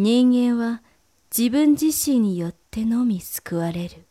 人間は自分自身によってのみ救われる。